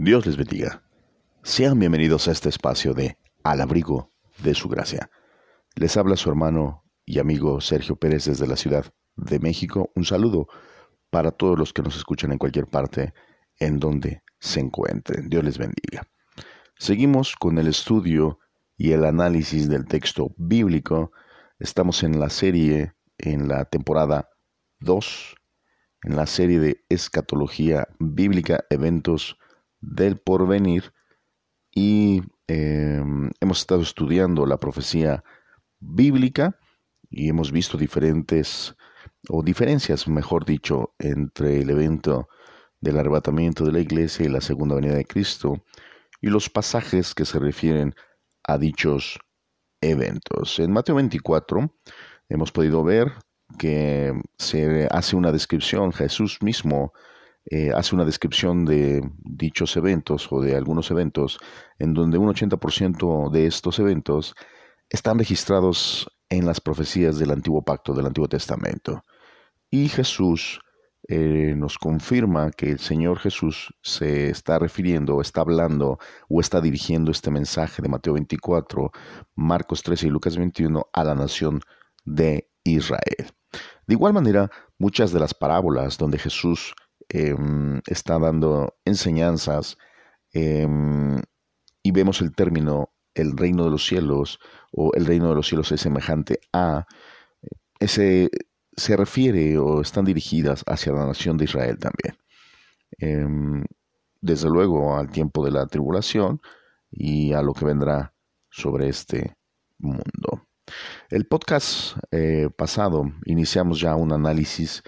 Dios les bendiga. Sean bienvenidos a este espacio de Al abrigo de su gracia. Les habla su hermano y amigo Sergio Pérez desde la Ciudad de México. Un saludo para todos los que nos escuchan en cualquier parte en donde se encuentren. Dios les bendiga. Seguimos con el estudio y el análisis del texto bíblico. Estamos en la serie, en la temporada 2, en la serie de escatología bíblica, eventos del porvenir y em, hemos estado estudiando la profecía bíblica y hemos visto diferentes o diferencias, mejor dicho, entre el evento del arrebatamiento de la iglesia y la segunda venida de Cristo y los pasajes que se refieren a dichos eventos. En Mateo 24 hemos podido ver que se hace una descripción, Jesús mismo eh, hace una descripción de dichos eventos o de algunos eventos en donde un 80% de estos eventos están registrados en las profecías del Antiguo Pacto, del Antiguo Testamento. Y Jesús eh, nos confirma que el Señor Jesús se está refiriendo, está hablando o está dirigiendo este mensaje de Mateo 24, Marcos 13 y Lucas 21 a la nación de Israel. De igual manera, muchas de las parábolas donde Jesús Em, está dando enseñanzas em, y vemos el término el reino de los cielos o el reino de los cielos es semejante a, ese se refiere o están dirigidas hacia la nación de Israel también. Em, desde luego al tiempo de la tribulación y a lo que vendrá sobre este mundo. El podcast eh, pasado iniciamos ya un análisis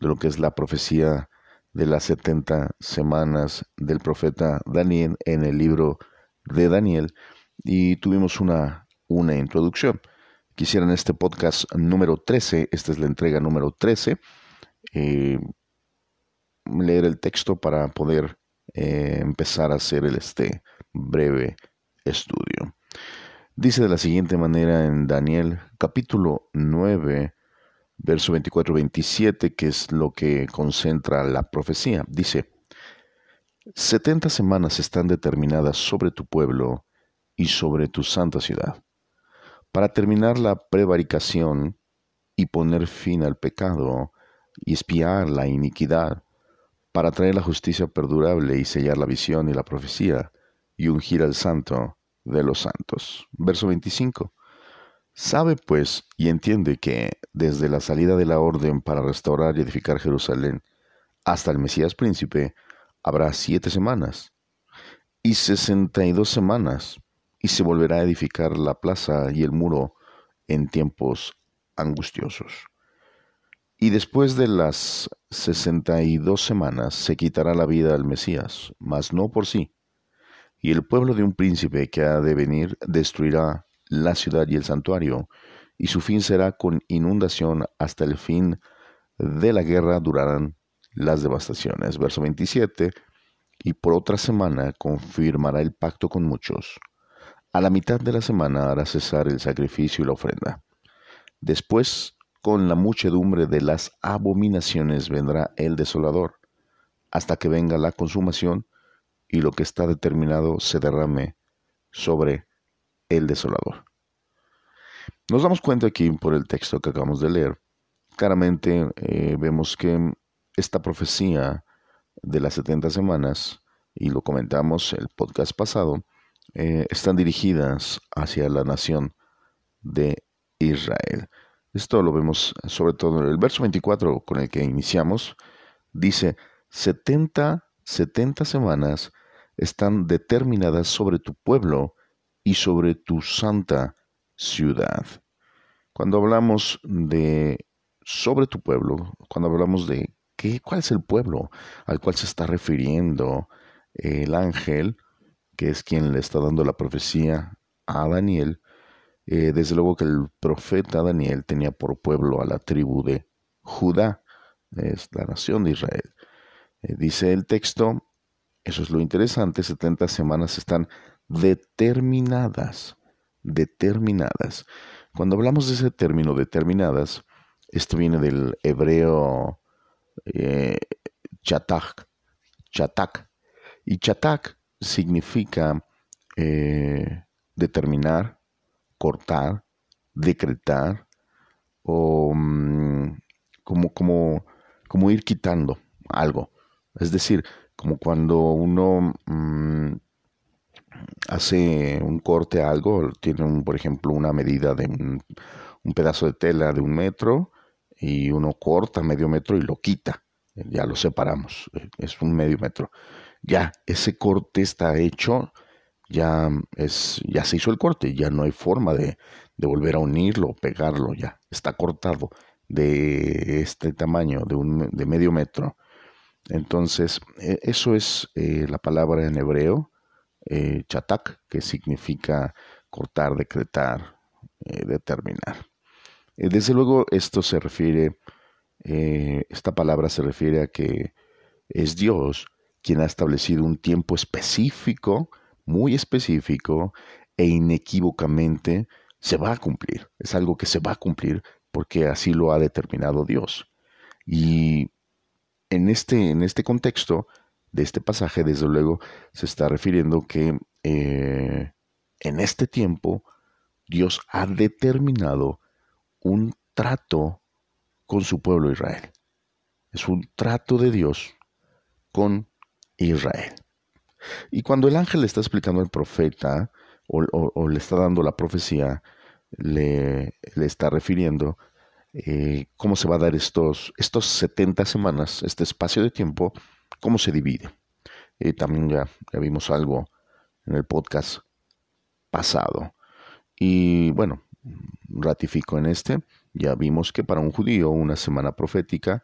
de lo que es la profecía de las 70 semanas del profeta Daniel en el libro de Daniel y tuvimos una, una introducción. Quisiera en este podcast número 13, esta es la entrega número 13, eh, leer el texto para poder eh, empezar a hacer el, este breve estudio. Dice de la siguiente manera en Daniel capítulo 9, verso 24-27, que es lo que concentra la profecía. Dice, setenta semanas están determinadas sobre tu pueblo y sobre tu santa ciudad, para terminar la prevaricación y poner fin al pecado y espiar la iniquidad, para traer la justicia perdurable y sellar la visión y la profecía, y ungir al santo de los santos. Verso 25. Sabe pues y entiende que desde la salida de la orden para restaurar y edificar Jerusalén hasta el Mesías príncipe habrá siete semanas y sesenta y dos semanas y se volverá a edificar la plaza y el muro en tiempos angustiosos. Y después de las sesenta y dos semanas se quitará la vida al Mesías, mas no por sí. Y el pueblo de un príncipe que ha de venir destruirá la ciudad y el santuario, y su fin será con inundación hasta el fin de la guerra durarán las devastaciones. Verso 27, y por otra semana confirmará el pacto con muchos. A la mitad de la semana hará cesar el sacrificio y la ofrenda. Después, con la muchedumbre de las abominaciones vendrá el desolador, hasta que venga la consumación y lo que está determinado se derrame sobre el desolador. Nos damos cuenta aquí por el texto que acabamos de leer, claramente eh, vemos que esta profecía de las 70 semanas, y lo comentamos el podcast pasado, eh, están dirigidas hacia la nación de Israel. Esto lo vemos sobre todo en el verso 24 con el que iniciamos. Dice, 70, 70 semanas están determinadas sobre tu pueblo y sobre tu santa ciudad. Cuando hablamos de sobre tu pueblo, cuando hablamos de qué, cuál es el pueblo al cual se está refiriendo el ángel, que es quien le está dando la profecía a Daniel, eh, desde luego que el profeta Daniel tenía por pueblo a la tribu de Judá, es la nación de Israel. Eh, dice el texto, eso es lo interesante, 70 semanas están determinadas, determinadas. Cuando hablamos de ese término determinadas, esto viene del hebreo eh, chatak, chatak, Y chatak significa eh, determinar, cortar, decretar o mm, como, como, como ir quitando algo. Es decir, como cuando uno mm, hace un corte a algo, tiene un, por ejemplo una medida de un, pedazo de tela de un metro y uno corta medio metro y lo quita, ya lo separamos, es un medio metro. Ya ese corte está hecho, ya es, ya se hizo el corte, ya no hay forma de, de volver a unirlo, pegarlo, ya está cortado de este tamaño, de, un, de medio metro. Entonces, e, eso es eh, la palabra en hebreo, eh, chatak, que significa cortar, decretar, eh, determinar. desde luego, esto se refiere, esta palabra se refiere a que es Dios quien ha establecido un tiempo específico, muy específico e inequívocamente se va a cumplir. Es algo que se va a cumplir porque así lo ha determinado Dios. Y en este, en este contexto de este pasaje, desde luego, se está refiriendo que eh, en este tiempo Dios ha determinado un trato con su pueblo Israel. Es un trato de Dios con Israel. Y cuando el ángel le está explicando al profeta o le está dando la profecía, le, le está refiriendo eh, cómo se va a dar estos, estos 70 semanas, este espacio de tiempo, cómo se divide. Eh, también ya, vimos algo en el podcast pasado. Y bueno, ratifico en este, ya vimos que para un judío una semana profética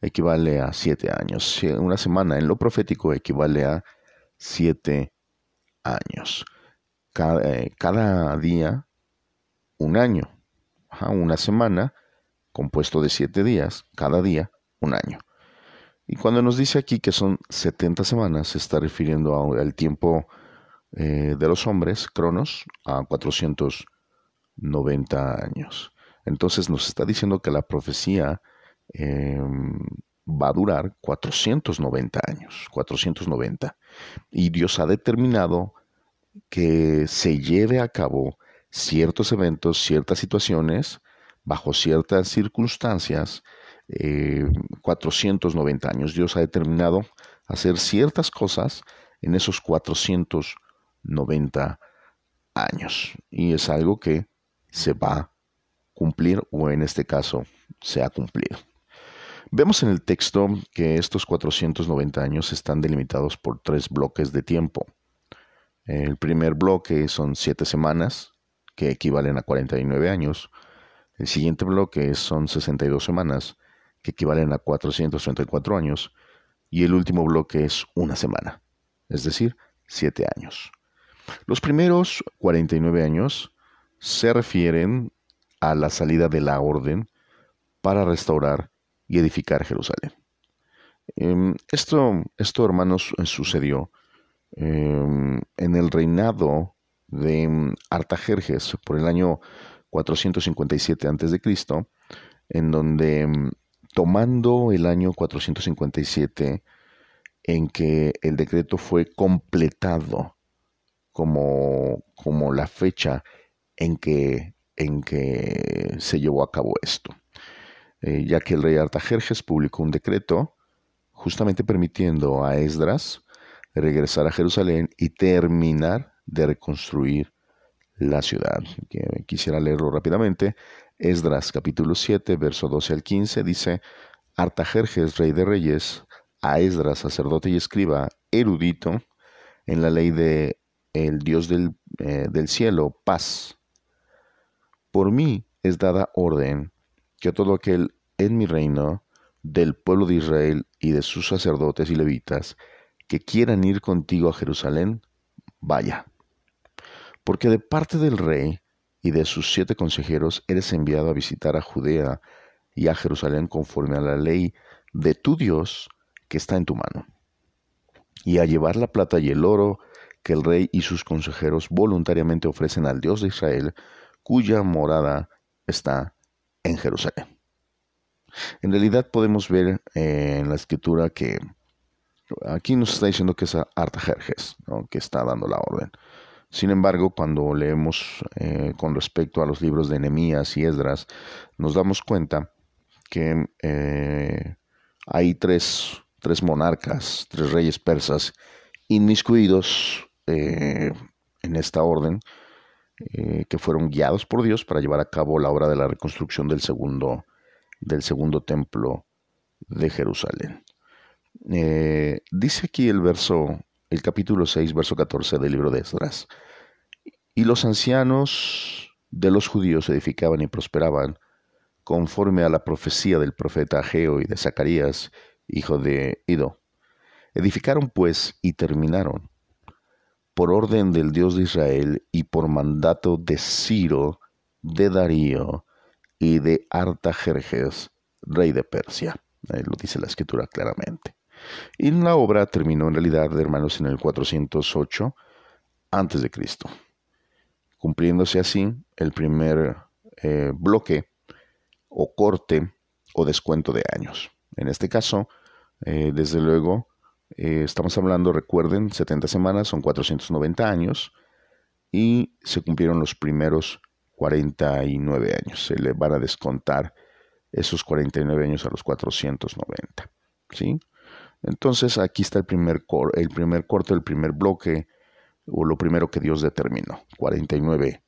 equivale a siete años. Una semana en lo profético equivale a siete años. Eh, cada día un año, una semana compuesto de siete días, cada día un año. Y cuando nos dice aquí que son 70 semanas, se está refiriendo al tiempo eh, de los hombres, Cronos, a 490 años. Entonces nos está diciendo que la profecía em, va a durar 490 años, 490. Y Dios ha determinado que se lleve a cabo ciertos eventos, ciertas situaciones, bajo ciertas circunstancias, 490 eh, años. Dios ha determinado hacer ciertas cosas en esos 490 años. Y es algo que se va a cumplir o en este caso se ha cumplido. Vemos en el texto que estos 490 años están delimitados por tres bloques de tiempo. El primer bloque son siete semanas, que equivalen a 49 años. El siguiente bloque son 62 semanas, que equivalen a 434 años. Y el último bloque es una semana, es decir, 7 años. Los primeros 49 años se refieren a la salida de la orden para restaurar y edificar Jerusalén. Em, esto, hermanos, sucedió em, en el reinado de mm, Artajerjes por el año 457 a.C., en donde tomando el año 457 en que el decreto fue completado como, como la fecha en que, en que se llevó a cabo esto, eh, ya que el rey Artajerjes publicó un decreto justamente permitiendo a Esdras regresar a Jerusalén y terminar de reconstruir la ciudad. Quisiera leerlo rápidamente. Esdras capítulo 7, verso 12 al 15 dice, Artajerjes, rey de reyes, a Esdras, sacerdote y escriba, erudito, en la ley de el Dios del, eh, del cielo, paz. Por mí es dada orden que todo aquel en mi reino, del pueblo de Israel y de sus sacerdotes y levitas, que quieran ir contigo a Jerusalén, vaya porque de parte del rey y de sus siete consejeros eres enviado a visitar a Judea y a Jerusalén conforme a la ley de tu Dios que está en tu mano, y a llevar la plata y el oro que el rey y sus consejeros voluntariamente ofrecen al Dios de Israel, cuya morada está en Jerusalén. En realidad podemos ver eh, en la escritura que, aquí nos está diciendo que es Artajerjes, que está dando la orden. Sin embargo, cuando leemos eh, con respecto a los libros de Nehemías y Esdras, nos damos cuenta que eh, hay tres, tres, monarcas, tres reyes persas inmiscuidos eh, en esta orden, que fueron guiados por Dios para llevar a cabo la obra de la reconstrucción del segundo, del segundo templo de Jerusalén. dice aquí el verso el capítulo 6, verso 14 del libro de Esdras. Y los ancianos de los judíos edificaban y prosperaban conforme a la profecía del profeta Ageo y de Zacarías, hijo de Ido. Edificaron pues y terminaron, por orden del Dios de Israel y por mandato de Ciro, de Darío y de Artajerjes, rey de Persia. Ahí lo dice la escritura claramente. Y la obra terminó en realidad, hermanos, en el 408 antes de Cristo, cumpliéndose así el primer eh, bloque o corte o descuento de años. En este caso, eh, desde luego, eh, estamos hablando, recuerden, 70 semanas son 490 años y se cumplieron los primeros 49 años. Se le van a descontar esos 49 años a los 490. ¿Sí? Entonces aquí está el primer, el primer corte, el primer bloque, o lo primero que Dios determinó, 49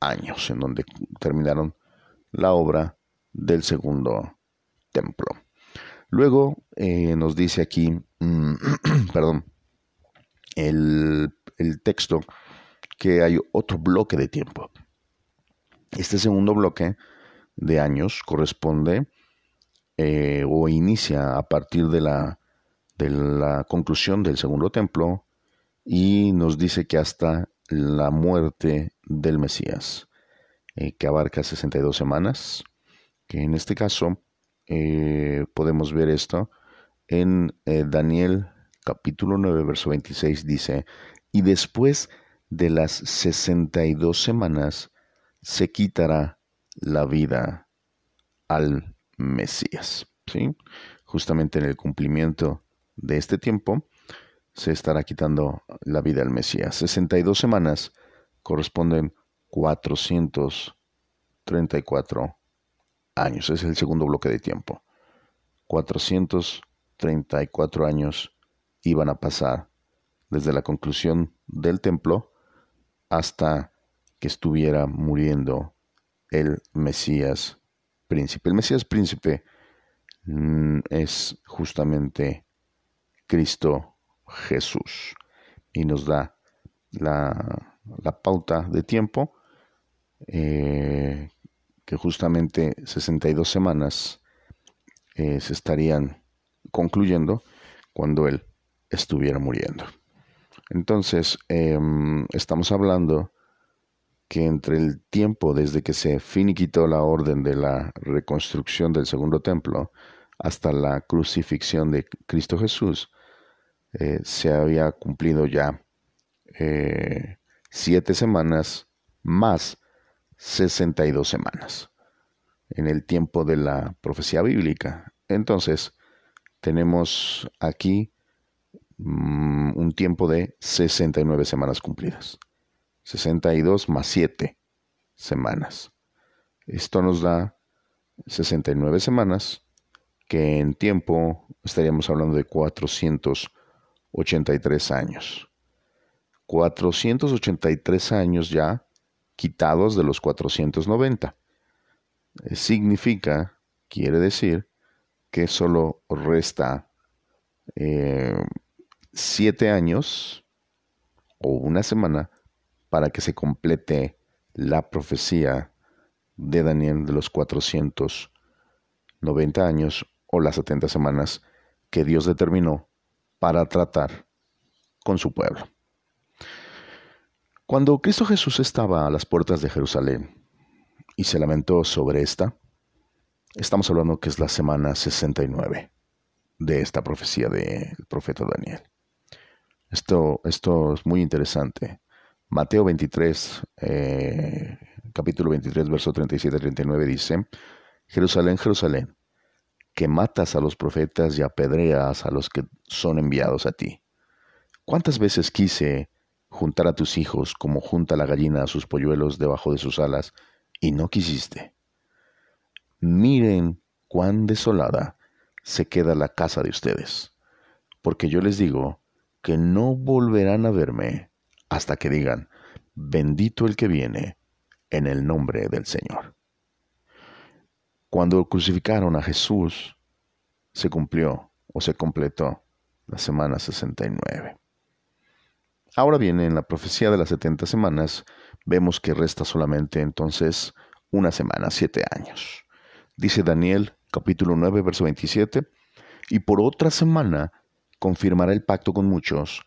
años, en donde terminaron la obra del segundo templo. Luego eh, nos dice aquí, mm, perdón, el, el texto que hay otro bloque de tiempo. Este segundo bloque de años corresponde eh, o inicia a partir de la de la conclusión del segundo templo y nos dice que hasta la muerte del Mesías, eh, que abarca 62 semanas, que en este caso eh, podemos ver esto en eh, Daniel capítulo 9, verso 26, dice, y después de las 62 semanas se quitará la vida al Mesías. ¿sí? Justamente en el cumplimiento de este tiempo se estará quitando la vida al Mesías. 62 semanas corresponden 434 años. Es el segundo bloque de tiempo. 434 años iban a pasar desde la conclusión del templo hasta que estuviera muriendo el Mesías príncipe. El Mesías príncipe mm, es justamente Cristo Jesús. Y nos da la, pauta de tiempo eh, que justamente 62 semanas eh, se estarían concluyendo cuando Él estuviera muriendo. Entonces, em, estamos hablando que entre el tiempo desde que se finiquitó la orden de la reconstrucción del segundo templo hasta la crucifixión de Cristo Jesús, eh, se había cumplido ya eh, siete semanas más 62 semanas en el tiempo de la profecía bíblica. Entonces, tenemos aquí mm, un tiempo de 69 semanas cumplidas. 62 más 7 semanas. Esto nos da 69 semanas, que en tiempo estaríamos hablando de 400 83 años. 483 años ya quitados de los 490. Eh, significa, quiere decir, que solo resta eh, siete años o una semana para que se complete la profecía de Daniel de los 490 años o las 70 semanas que Dios determinó para tratar con su pueblo. Cuando Cristo Jesús estaba a las puertas de Jerusalén y se lamentó sobre esta, estamos hablando que es la semana 69 de esta profecía del profeta Daniel. Esto, esto es muy interesante. Mateo 23, eh, capítulo 23, verso 37 39 dice, Jerusalén, Jerusalén, que matas a los profetas y apedreas a los que son enviados a ti. ¿Cuántas veces quise juntar a tus hijos como junta la gallina a sus polluelos debajo de sus alas, y no quisiste? Miren cuán desolada se queda la casa de ustedes, porque yo les digo que no volverán a verme hasta que digan, bendito el que viene en el nombre del Señor. Cuando crucificaron a Jesús, se cumplió o se completó la semana 69. Ahora bien, en la profecía de las 70 semanas, vemos que resta solamente entonces una semana, siete años. Dice Daniel capítulo 9, verso 27, y por otra semana confirmará el pacto con muchos,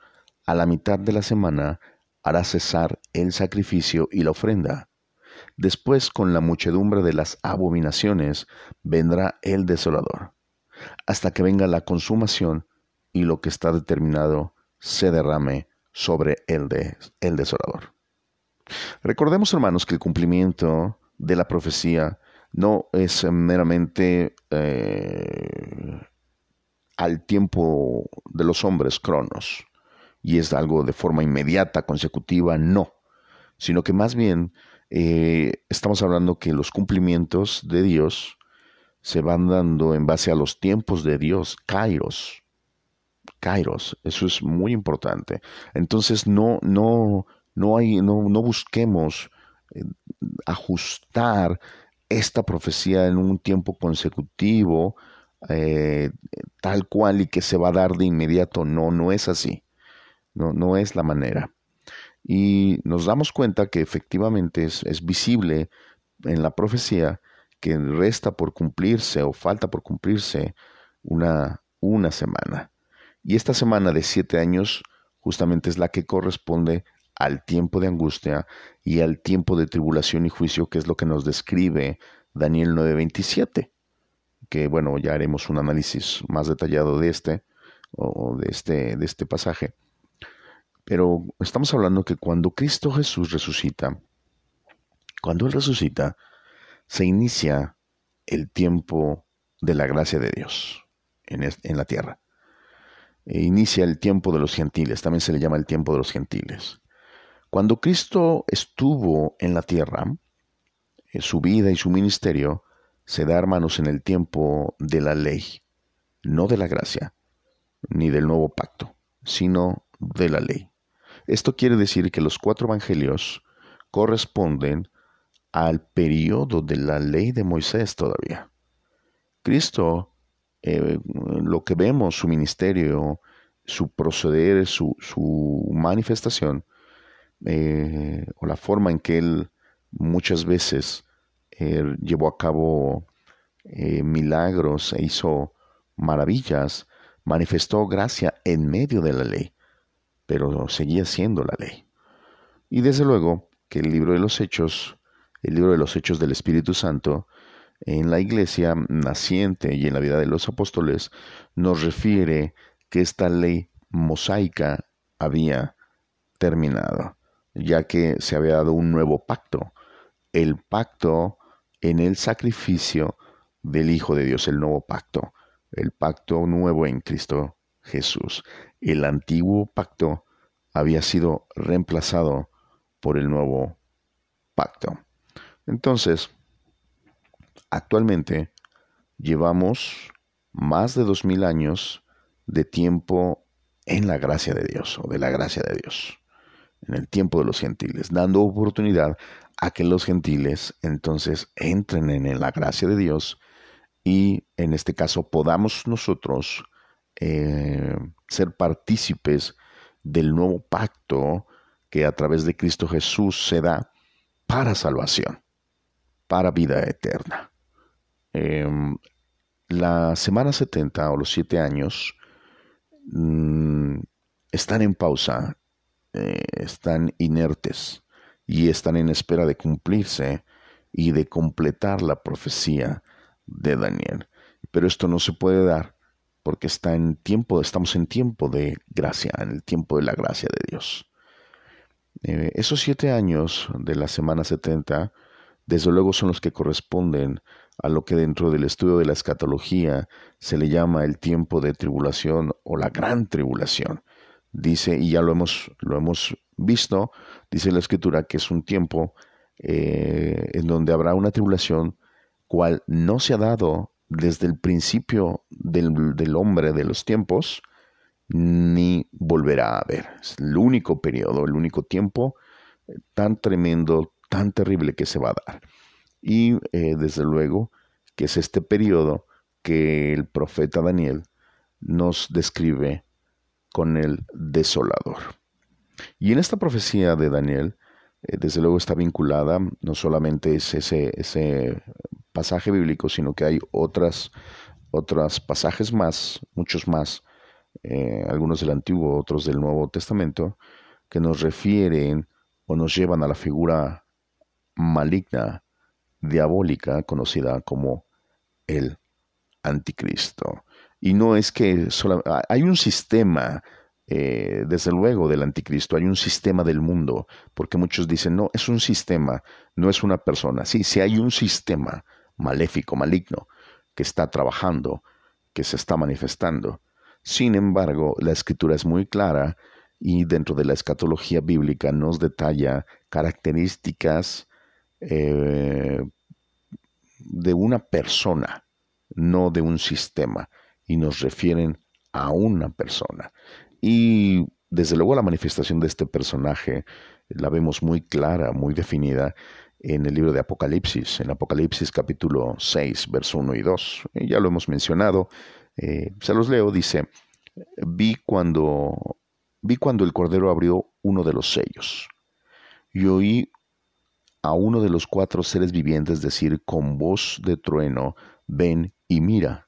a la mitad de la semana hará cesar el sacrificio y la ofrenda. Después, con la muchedumbre de las abominaciones, vendrá el desolador, hasta que venga la consumación y lo que está determinado se derrame sobre el, de, el desolador. Recordemos, hermanos, que el cumplimiento de la profecía no es meramente eh, al tiempo de los hombres, cronos, y es algo de forma inmediata, consecutiva, no, sino que más bien eh, estamos hablando que los cumplimientos de Dios se van dando en base a los tiempos de Dios, kairos, kairos, eso es muy importante. Entonces no, no, no hay, no, no busquemos eh, ajustar esta profecía en un tiempo consecutivo, eh, tal cual y que se va a dar de inmediato. No, no es así. No, no es la manera. Y nos damos cuenta que efectivamente es, visible en la profecía que resta por cumplirse o falta por cumplirse una, una semana. Y esta semana de siete años justamente es la que corresponde al tiempo de angustia y al tiempo de tribulación y juicio, que es lo que nos describe Daniel 9:27, que bueno, ya haremos un análisis más detallado de este o de este de este pasaje. Pero estamos hablando que cuando Cristo Jesús resucita, cuando él resucita, se inicia el tiempo de la gracia de Dios en, la tierra. E inicia el tiempo de los gentiles, también se le llama el tiempo de los gentiles. Cuando Cristo estuvo en la tierra, eh, su vida y su ministerio se da, hermanos, en el tiempo de la ley, no de la gracia, ni del nuevo pacto, sino de la ley. Esto quiere decir que los cuatro evangelios corresponden al periodo de la ley de Moisés todavía. Cristo, eh, lo que vemos, su ministerio, su proceder, su, manifestación, eh, o la forma en que él muchas veces eh, llevó a cabo milagros e hizo maravillas, manifestó gracia en medio de la ley, pero seguía siendo la ley. Y desde luego que el libro de los Hechos, el libro de los Hechos del Espíritu Santo, en la iglesia naciente y en la vida de los apóstoles, nos refiere que esta ley mosaica había terminado ya que se había dado un nuevo pacto, el pacto en el sacrificio del Hijo de Dios, el nuevo pacto, el pacto nuevo en Cristo Jesús. El antiguo pacto había sido reemplazado por el nuevo pacto. Entonces, actualmente llevamos más de dos mil años de tiempo en la gracia de Dios o de la gracia de Dios en el tiempo de los gentiles, dando oportunidad a que los gentiles entonces entren en la gracia de Dios y en este caso podamos nosotros eh, ser partícipes del nuevo pacto que a través de Cristo Jesús se da para salvación, para vida eterna. Em, la semana 70 o los siete años mm, están en pausa eh, están inertes y están en espera de cumplirse y de completar la profecía de Daniel. Pero esto no se puede dar porque está en tiempo, estamos en tiempo de gracia, en el tiempo de la gracia de Dios. Eh, esos siete años de la semana 70, desde luego son los que corresponden a lo que dentro del estudio de la escatología se le llama el tiempo de tribulación o la gran tribulación. Dice, y ya lo hemos, lo hemos visto, dice la escritura que es un tiempo eh, en donde habrá una tribulación cual no se ha dado desde el principio del, del hombre de los tiempos, ni volverá a haber. Es el único periodo, el único tiempo eh, tan tremendo, tan terrible que se va a dar. Y eh, desde luego que es este periodo que el profeta Daniel nos describe con el desolador. Y en esta profecía de Daniel, eh, desde luego está vinculada, no solamente es ese, ese pasaje bíblico, sino que hay otras, otros pasajes más, muchos más, eh, algunos del Antiguo, otros del Nuevo Testamento, que nos refieren o nos llevan a la figura maligna, diabólica, conocida como el anticristo. Y no es que solo, hay un sistema, eh, desde luego, del anticristo, hay un sistema del mundo, porque muchos dicen, no, es un sistema, no es una persona. Sí, sí hay un sistema maléfico, maligno, que está trabajando, que se está manifestando. Sin embargo, la escritura es muy clara y dentro de la escatología bíblica nos detalla características eh, de una persona, no de un sistema, y nos refieren a una persona. Y desde luego la manifestación de este personaje la vemos muy clara, muy definida en el libro de Apocalipsis, en Apocalipsis capítulo 6, verso 1 y 2. Ya lo hemos mencionado, eh, se los leo, dice, vi cuando, vi cuando el Cordero abrió uno de los sellos y oí a uno de los cuatro seres vivientes decir con voz de trueno, ven y mira.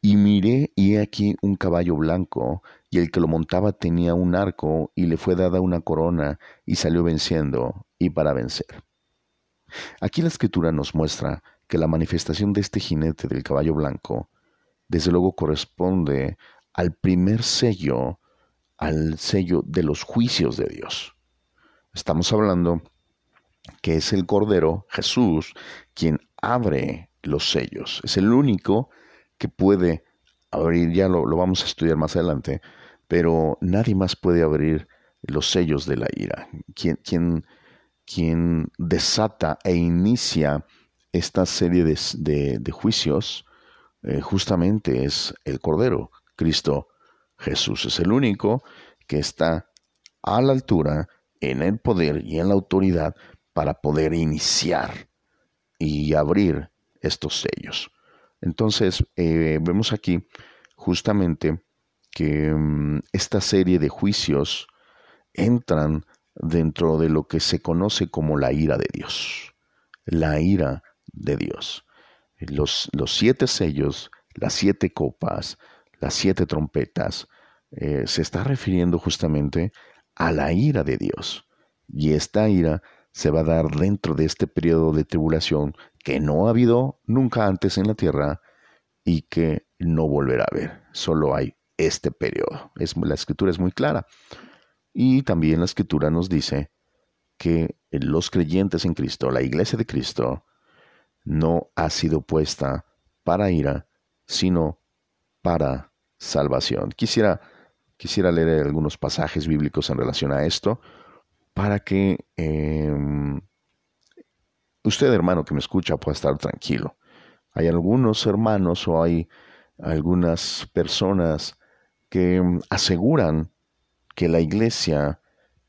Y miré y he aquí un caballo blanco, y el que lo montaba tenía un arco, y le fue dada una corona, y salió venciendo, y para vencer. Aquí la escritura nos muestra que la manifestación de este jinete del caballo blanco, desde luego corresponde al primer sello, al sello de los juicios de Dios. Estamos hablando que es el Cordero, Jesús, quien abre los sellos. Es el único que puede abrir, ya lo, vamos a estudiar más adelante, pero nadie más puede abrir los sellos de la ira. Quien desata e inicia esta serie de, juicios eh, justamente es el Cordero, Cristo Jesús. Es el único que está a la altura, en el poder y en la autoridad para poder iniciar y abrir estos sellos. Entonces, eh, vemos aquí justamente que mm, esta serie de juicios entran dentro de lo que se conoce como la ira de Dios. La ira de Dios. Los, los siete sellos, las siete copas, las siete trompetas, eh, se está refiriendo justamente a la ira de Dios. Y esta ira se va a dar dentro de este periodo de tribulación que no ha habido nunca antes en la tierra y que no volverá a haber. Solo hay este periodo. Es, la escritura es muy clara. Y también la escritura nos dice que los creyentes en Cristo, la iglesia de Cristo, no ha sido puesta para ira, sino para salvación. Quisiera, quisiera leer algunos pasajes bíblicos en relación a esto para que em, usted, hermano, que me escucha, pueda estar tranquilo. Hay algunos hermanos o hay algunas personas que em, aseguran que la iglesia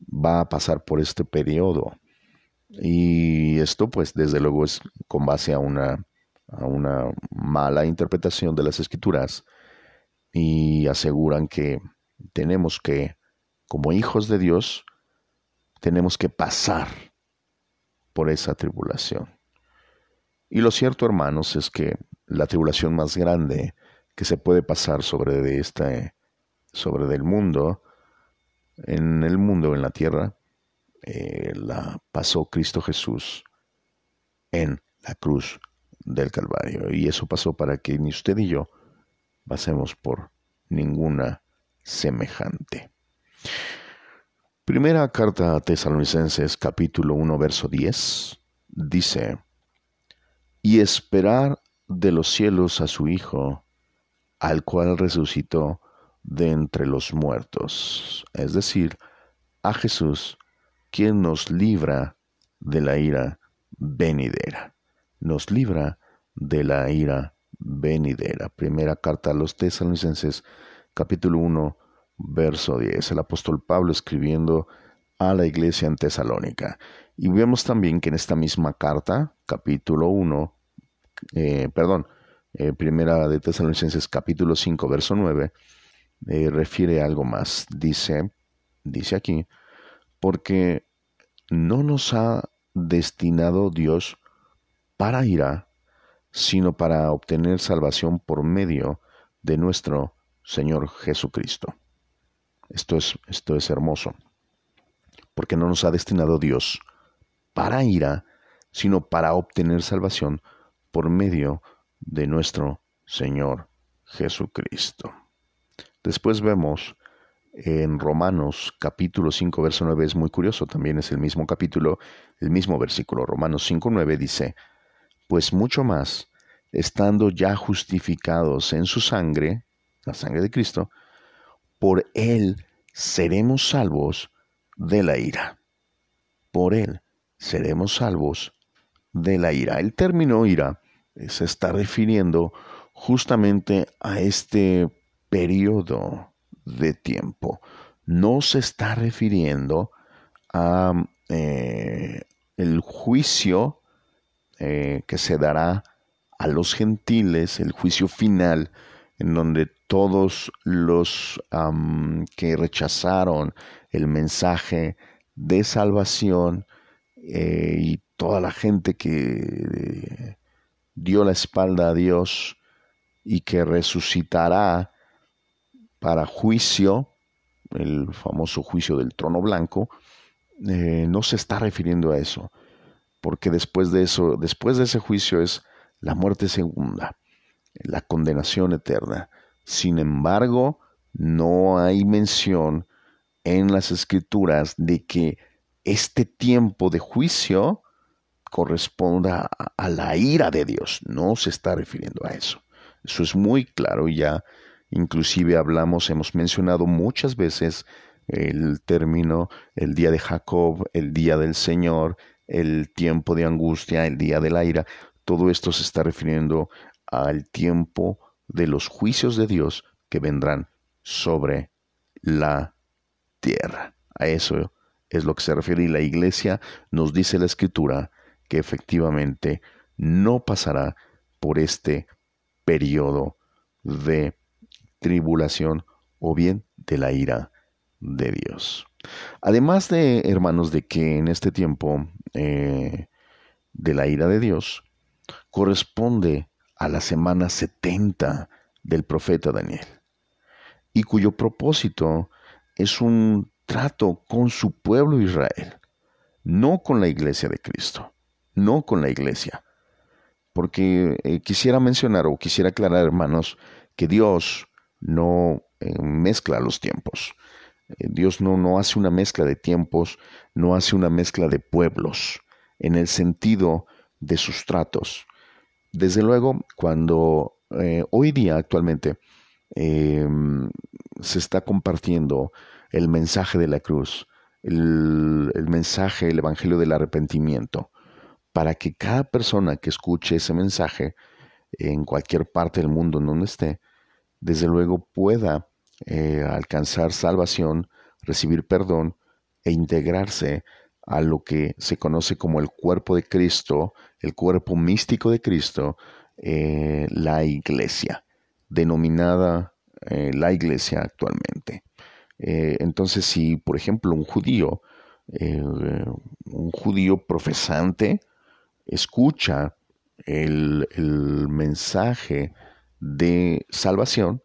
va a pasar por este periodo. Y esto, pues, desde luego es con base a una, a una mala interpretación de las escrituras y aseguran que tenemos que, como hijos de Dios, tenemos que pasar por esa tribulación. Y lo cierto, hermanos, es que la tribulación más grande que se puede pasar sobre de este, sobre del mundo, en el mundo, en la tierra, eh, la pasó Cristo Jesús en la cruz del Calvario. Y eso pasó para que ni usted ni yo pasemos por ninguna semejante. Primera carta a Tesalonicenses capítulo 1 verso 10 dice, y esperar de los cielos a su Hijo, al cual resucitó de entre los muertos, es decir, a Jesús, quien nos libra de la ira venidera. Nos libra de la ira venidera. Primera carta a los tesalonicenses, capítulo 1, verso 10. El apóstol Pablo escribiendo a la iglesia en Tesalónica. Y vemos también que en esta misma carta, capítulo 1, eh, perdón, eh, primera de Tesalonicenses capítulo 5, verso 9, refiere algo más. Dice, dice aquí, porque no nos ha destinado Dios para ira, sino para obtener salvación por medio de nuestro Señor Jesucristo. Esto es, esto es hermoso, porque no nos ha destinado Dios para ira, sino para obtener salvación por medio de nuestro Señor Jesucristo. Después vemos en Romanos capítulo 5, verso 9, es muy curioso, también es el mismo capítulo, el mismo versículo, Romanos 5, 9 dice, pues mucho más, estando ya justificados en su sangre, la sangre de Cristo, por él seremos salvos de la ira. Por él seremos salvos de la ira. El término ira se está refiriendo justamente a este periodo de tiempo. No se está refiriendo a eh, el juicio eh, que se dará a los gentiles, el juicio final, en donde todos los que rechazaron el mensaje de salvación eh, y toda la gente que dio la espalda a Dios y que resucitará para juicio, el famoso juicio del trono blanco, eh, no se está refiriendo a eso, porque después de eso, después de ese juicio es la muerte segunda, la condenación eterna. Sin embargo, no hay mención en las escrituras de que este tiempo de juicio corresponda a la ira de Dios. No se está refiriendo a eso. Eso es muy claro y ya inclusive hablamos, hemos mencionado muchas veces el término el día de Jacob, el día del Señor, el tiempo de angustia, el día de la ira. Todo esto se está refiriendo al tiempo de los juicios de Dios que vendrán sobre la tierra. A eso es lo que se refiere y la iglesia nos dice la escritura que efectivamente no pasará por este periodo de tribulación o bien de la ira de Dios. Además de, hermanos, de que en este tiempo eh, de la ira de Dios corresponde a la semana 70 del profeta Daniel y cuyo propósito es un trato con su pueblo Israel, no con la iglesia de Cristo no con la iglesia. Porque eh, quisiera mencionar o quisiera aclarar, hermanos, que Dios no eh, mezcla los tiempos. Eh, Dios no, no hace una mezcla de tiempos, no hace una mezcla de pueblos, en el sentido de sus tratos. Desde luego, cuando hoy día actualmente em, se está compartiendo el mensaje de la cruz, el, el mensaje, el evangelio del arrepentimiento, para que cada persona que escuche ese mensaje en cualquier parte del mundo en donde esté, desde luego pueda eh, alcanzar salvación, recibir perdón e integrarse a lo que se conoce como el cuerpo de Cristo, el cuerpo místico de Cristo, eh, la iglesia, denominada eh, la iglesia actualmente. entonces, si por ejemplo un judío, un judío profesante, escucha el, mensaje de salvación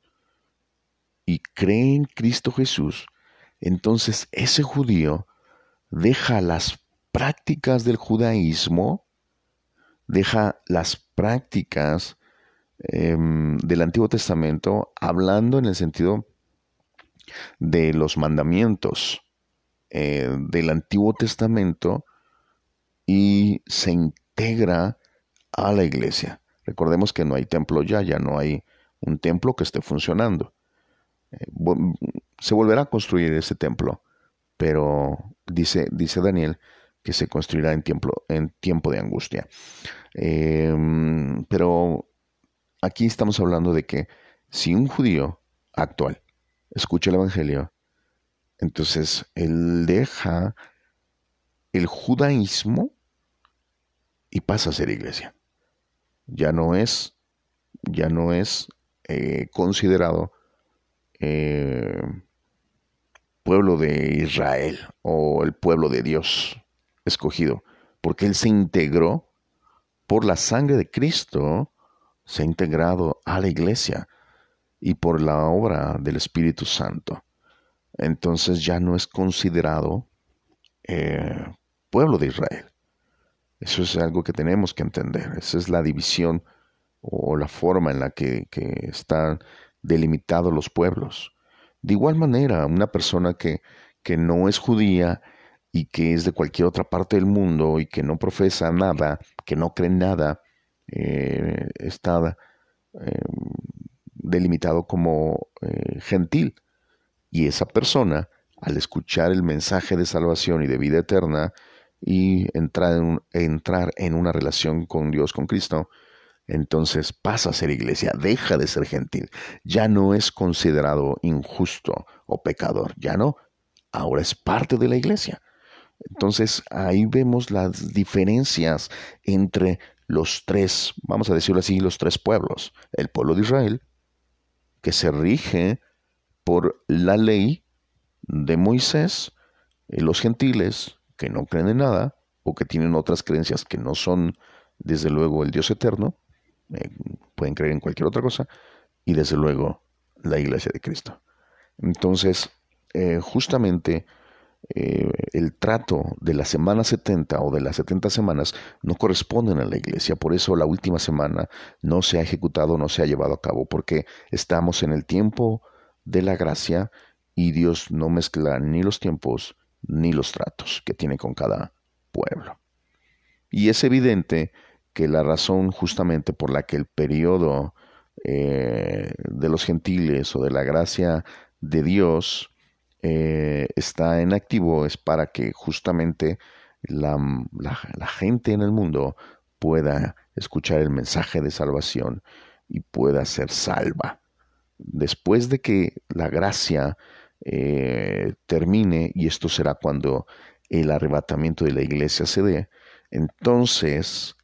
y cree en Cristo Jesús, entonces ese judío deja las prácticas del judaísmo, deja las prácticas em, del Antiguo Testamento, hablando en el sentido de los mandamientos eh, del Antiguo Testamento y se integra a la iglesia, Recordemos que no hay templo ya, ya no hay un templo que esté funcionando. Eh, se volverá a construir ese templo, pero dice, dice Daniel que se construirá en tiempo, en tiempo de angustia. Em, pero aquí estamos hablando de que si un judío actual escucha el Evangelio, entonces él deja el judaísmo y pasa a ser iglesia. Ya no es, ya no es eh, considerado eh, pueblo de Israel o el pueblo de Dios escogido, porque Él se integró por la sangre de Cristo, se ha integrado a la iglesia y por la obra del Espíritu Santo. Entonces ya no es considerado eh, pueblo de Israel. Eso es algo que tenemos que entender. Esa es la división o la forma en la que, que están delimitados los pueblos. De igual manera, una persona que, que no es judía y que es de cualquier otra parte del mundo y que no profesa nada, que no cree nada, eh, está eh, delimitado como eh, gentil. Y esa persona, al escuchar el mensaje de salvación y de vida eterna y entrar en, entrar en una relación con Dios, con Cristo, entonces pasa a ser iglesia, deja de ser gentil, ya no es considerado injusto o pecador, ya no, ahora es parte de la iglesia. Entonces ahí vemos las diferencias entre los tres, vamos a decirlo así, los tres pueblos. El pueblo de Israel, que se rige por la ley de Moisés, los gentiles, que no creen en nada, o que tienen otras creencias que no son, desde luego, el Dios eterno, eh, pueden creer en cualquier otra cosa, y desde luego la iglesia de Cristo. Entonces, eh, justamente eh, el trato de la semana 70 o de las 70 semanas no corresponden a la iglesia, por eso la última semana no se ha ejecutado, no se ha llevado a cabo, porque estamos en el tiempo de la gracia y Dios no mezcla ni los tiempos ni los tratos que tiene con cada pueblo. Y es evidente que la razón justamente por la que el periodo eh, de los gentiles o de la gracia de Dios eh, está en activo es para que justamente la, la, gente en el mundo pueda escuchar el mensaje de salvación y pueda ser salva. Después de que la gracia eh, termine, y esto será cuando el arrebatamiento de la iglesia se dé, entonces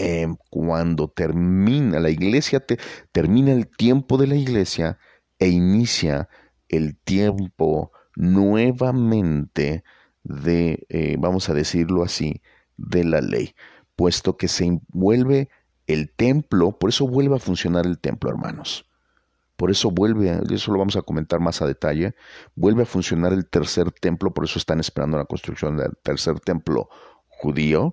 Em, cuando termina la iglesia, termina el tiempo de la iglesia e inicia el tiempo nuevamente de, eh, vamos a decirlo así, de la ley, puesto que se envuelve el templo, por eso vuelve a funcionar el templo, hermanos. Por eso vuelve, eso lo vamos a comentar más a detalle, vuelve a funcionar el tercer templo, por eso están esperando la construcción del tercer templo judío,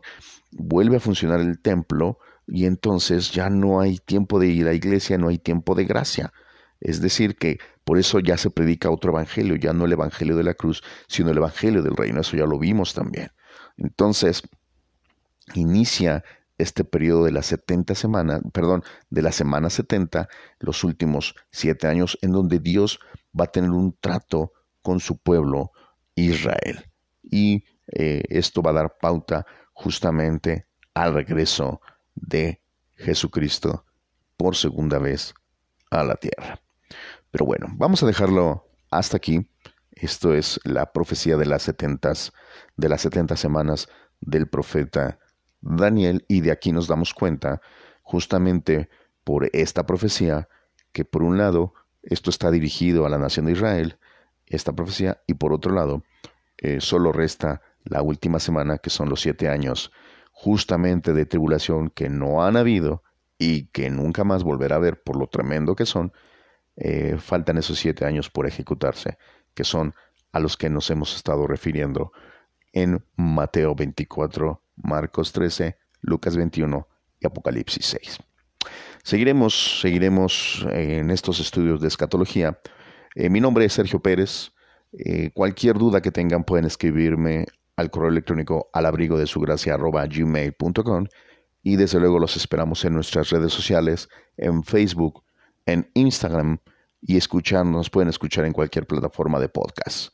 vuelve a funcionar el templo y entonces ya no hay tiempo de ir a iglesia, no hay tiempo de gracia. Es decir, que por eso ya se predica otro evangelio, ya no el evangelio de la cruz, sino el evangelio del reino. Eso ya lo vimos también. Entonces, inicia este periodo de las 70 semanas, perdón, de la semana 70, los últimos siete años, en donde Dios va a tener un trato con su pueblo Israel. Y eh, esto va a dar pauta justamente al regreso de Jesucristo por segunda vez a la tierra. Pero bueno, vamos a dejarlo hasta aquí. Esto es la profecía de las setentas, de las setenta semanas del profeta Daniel, y de aquí nos damos cuenta, justamente por esta profecía, que por un lado esto está dirigido a la nación de Israel, esta profecía, y por otro lado, eh, solo resta la última semana, que son los siete años justamente de tribulación que no han habido y que nunca más volverá a haber por lo tremendo que son, eh, faltan esos siete años por ejecutarse, que son a los que nos hemos estado refiriendo en Mateo 24, Marcos 13, Lucas 21 y Apocalipsis 6. Seguiremos, seguiremos eh, en estos estudios de escatología. Eh, mi nombre es Sergio Pérez. Eh, cualquier duda que tengan pueden escribirme al correo electrónico al y desde luego los esperamos en nuestras redes sociales, en Facebook, en Instagram y escucharnos, pueden escuchar en cualquier plataforma de podcast.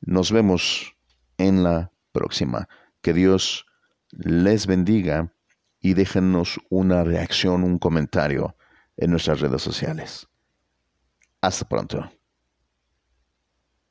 Nos vemos en la próxima. Que Dios les bendiga y déjenos una reacción, un comentario en nuestras redes sociales. Hasta pronto.